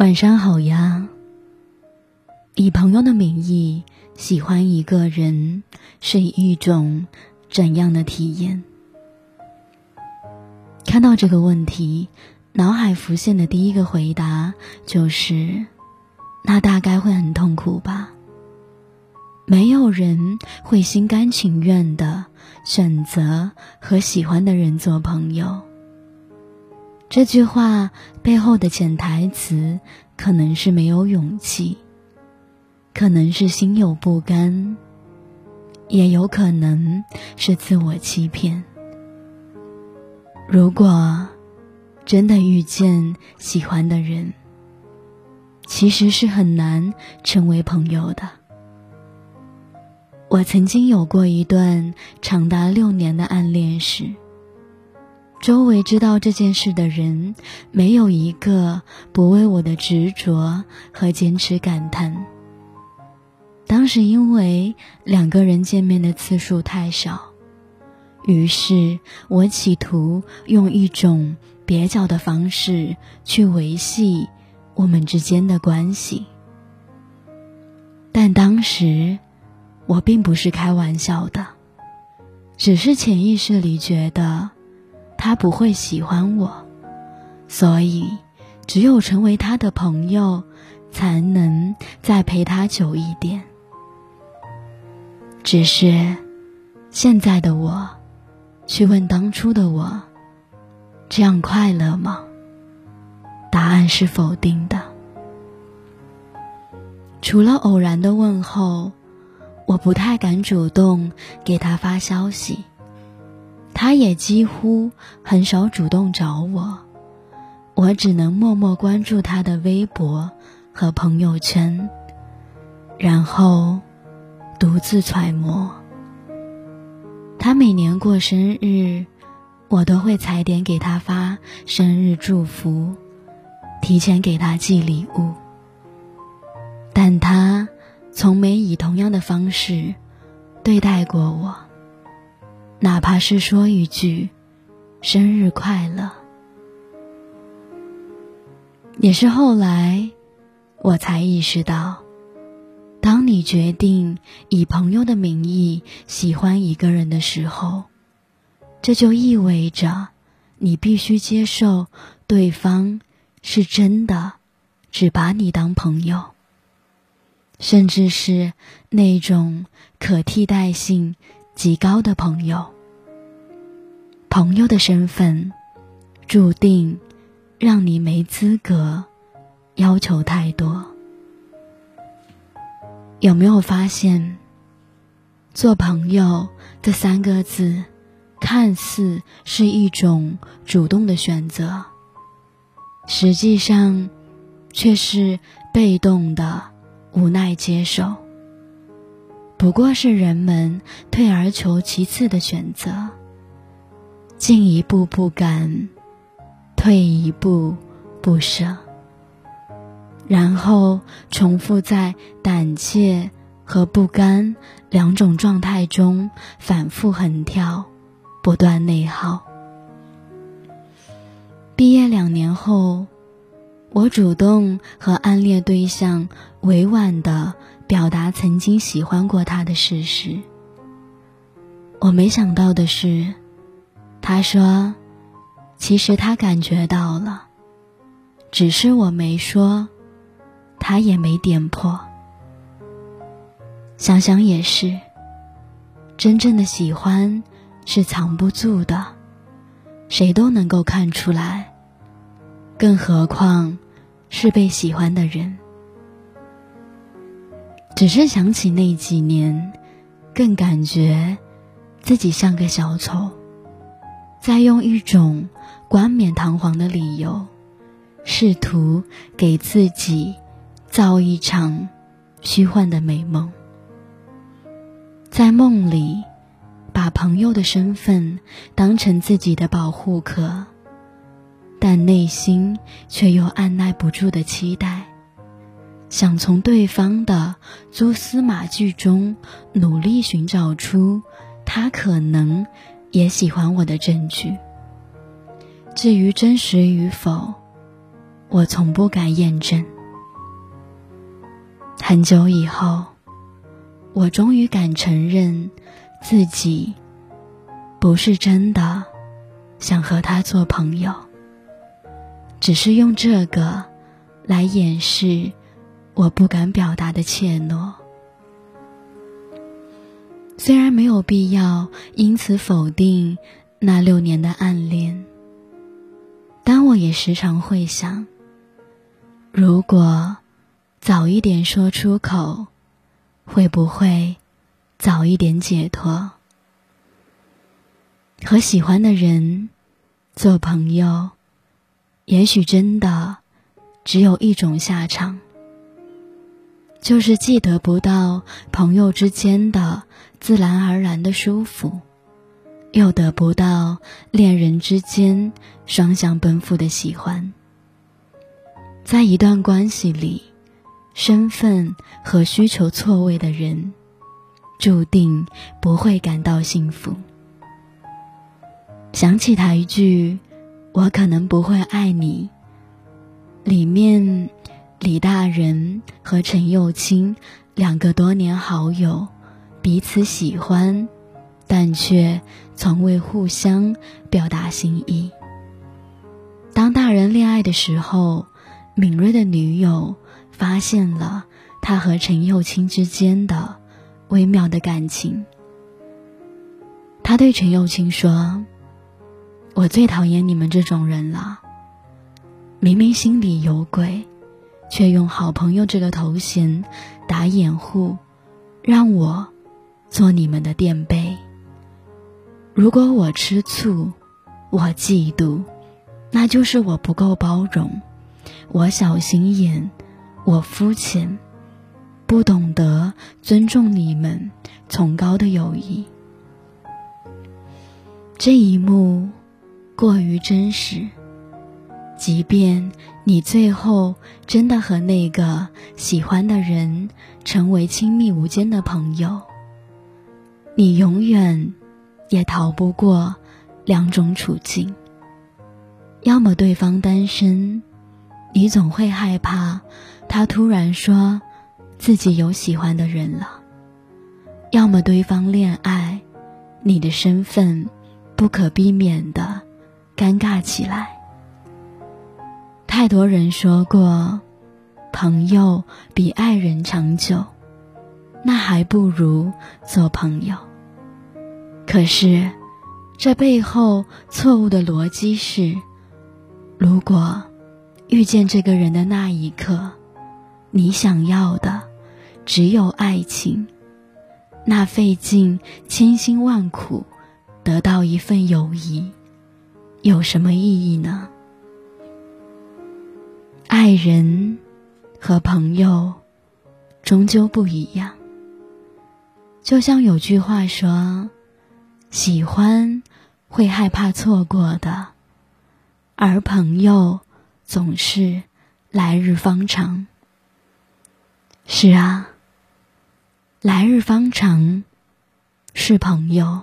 晚上好呀。以朋友的名义喜欢一个人是一种怎样的体验？看到这个问题，脑海浮现的第一个回答就是：那大概会很痛苦吧。没有人会心甘情愿的选择和喜欢的人做朋友。这句话背后的潜台词，可能是没有勇气，可能是心有不甘，也有可能是自我欺骗。如果真的遇见喜欢的人，其实是很难成为朋友的。我曾经有过一段长达六年的暗恋史。周围知道这件事的人，没有一个不为我的执着和坚持感叹。当时因为两个人见面的次数太少，于是我企图用一种蹩脚的方式去维系我们之间的关系。但当时我并不是开玩笑的，只是潜意识里觉得。他不会喜欢我，所以只有成为他的朋友，才能再陪他久一点。只是现在的我，去问当初的我，这样快乐吗？答案是否定的。除了偶然的问候，我不太敢主动给他发消息。他也几乎很少主动找我，我只能默默关注他的微博和朋友圈，然后独自揣摩。他每年过生日，我都会踩点给他发生日祝福，提前给他寄礼物，但他从没以同样的方式对待过我。哪怕是说一句“生日快乐”，也是后来我才意识到，当你决定以朋友的名义喜欢一个人的时候，这就意味着你必须接受对方是真的只把你当朋友，甚至是那种可替代性。极高的朋友，朋友的身份，注定让你没资格要求太多。有没有发现，做朋友这三个字，看似是一种主动的选择，实际上却是被动的无奈接受。不过是人们退而求其次的选择，进一步不敢，退一步不舍，然后重复在胆怯和不甘两种状态中反复横跳，不断内耗。毕业两年后，我主动和暗恋对象委婉的。表达曾经喜欢过他的事实。我没想到的是，他说：“其实他感觉到了，只是我没说，他也没点破。”想想也是，真正的喜欢是藏不住的，谁都能够看出来，更何况是被喜欢的人。只是想起那几年，更感觉自己像个小丑，在用一种冠冕堂皇的理由，试图给自己造一场虚幻的美梦，在梦里把朋友的身份当成自己的保护壳，但内心却又按耐不住的期待。想从对方的蛛丝马迹中努力寻找出他可能也喜欢我的证据。至于真实与否，我从不敢验证。很久以后，我终于敢承认自己不是真的想和他做朋友，只是用这个来掩饰我不敢表达的怯懦。虽然没有必要因此否定那六年的暗恋，但我也时常会想，如果早一点说出口，会不会早一点解脱？和喜欢的人做朋友，也许真的只有一种下场。就是既得不到朋友之间的自然而然的舒服，又得不到恋人之间双向奔赴的喜欢。在一段关系里，身份和需求错位的人，注定不会感到幸福。想起他一句《我可能不会爱你》里面。李大人和陈幼卿两个多年好友，彼此喜欢，但却从未互相表达心意。当大人恋爱的时候，敏锐的女友发现了他和陈幼卿之间的微妙的感情。他对陈幼卿说：“我最讨厌你们这种人了，明明心里有鬼。”却用好朋友这个头衔打掩护，让我做你们的垫背。如果我吃醋，我嫉妒，那就是我不够包容，我小心眼，我肤浅，不懂得尊重你们崇高的友谊。这一幕过于真实。即便你最后真的和那个喜欢的人成为亲密无间的朋友，你永远也逃不过两种处境：要么对方单身，你总会害怕他突然说自己有喜欢的人了；要么对方恋爱，你的身份不可避免的尴尬起来。太多人说过，朋友比爱人长久，那还不如做朋友。可是，这背后错误的逻辑是：如果遇见这个人的那一刻，你想要的只有爱情，那费尽千辛万苦得到一份友谊，有什么意义呢？爱人和朋友终究不一样。就像有句话说：“喜欢会害怕错过的，而朋友总是来日方长。”是啊，来日方长是朋友，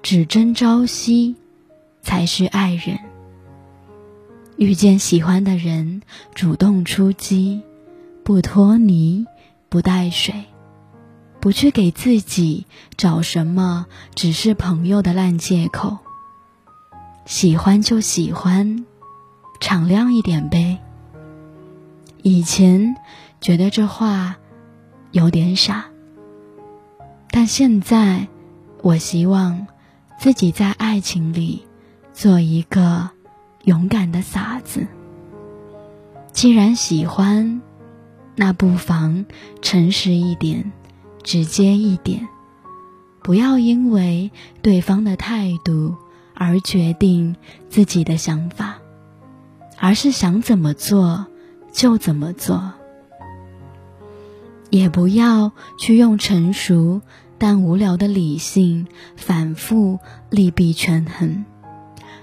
只争朝夕才是爱人。遇见喜欢的人，主动出击，不拖泥，不带水，不去给自己找什么只是朋友的烂借口。喜欢就喜欢，敞亮一点呗。以前觉得这话有点傻，但现在我希望自己在爱情里做一个。勇敢的傻子。既然喜欢，那不妨诚实一点，直接一点，不要因为对方的态度而决定自己的想法，而是想怎么做就怎么做。也不要去用成熟但无聊的理性反复利弊权衡。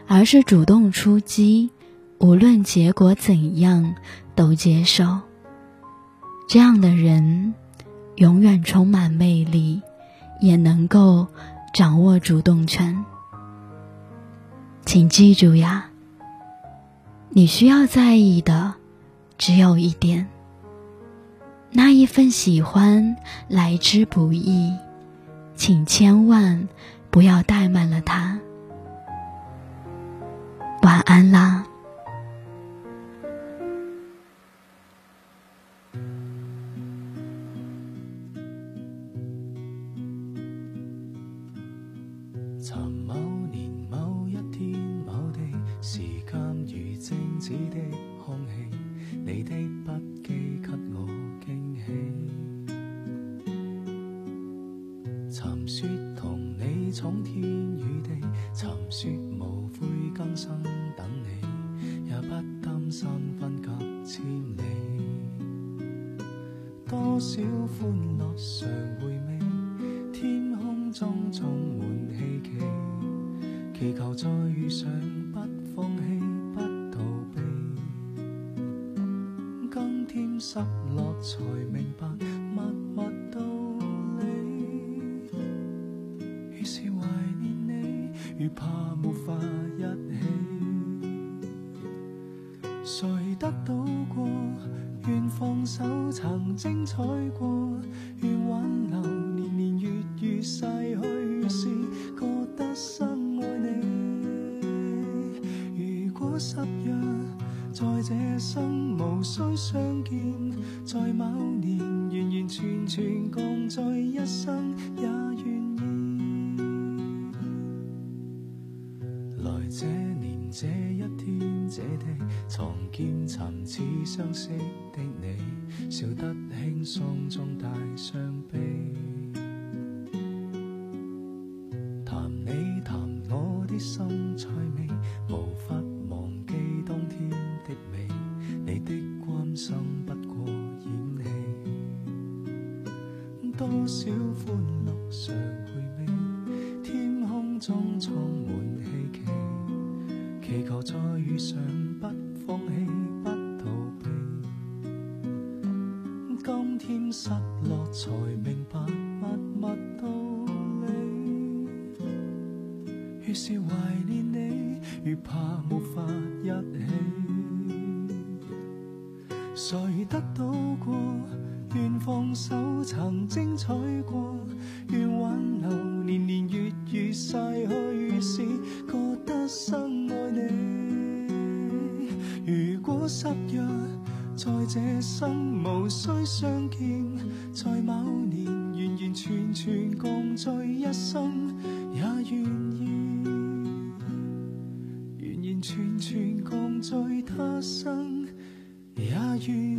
而是主动出击，无论结果怎样都接受。这样的人，永远充满魅力，也能够掌握主动权。请记住呀，你需要在意的只有一点，那一份喜欢来之不易，请千万不要怠慢了它。安啦。多少欢乐常回味，天空中充满希冀，祈求再遇上不放弃。不逃避。今天失落才明白默默道理，越是怀念你，越怕无法一起。谁得到过，愿放手，曾精彩过，愿挽留，年年月月逝去时，觉得深爱你。如果失约。在这生无需相见，在某年完完全全共聚一生这地，藏见曾似相识的你，笑得轻松中带伤悲。谈你谈我的心菜味，无法忘记当天的美，你的关心不过演戏，多少欢乐常。遇上，不放弃，不逃避。今天失落才明白默默道理，越是怀念你，越怕无法一起。谁得到过？愿放手，曾精彩过；愿挽留，年年月月逝去时，觉得深如果失约，在这生无需相见，在某年完完全全共聚一生，也愿意。完完全全共聚他生，也愿意。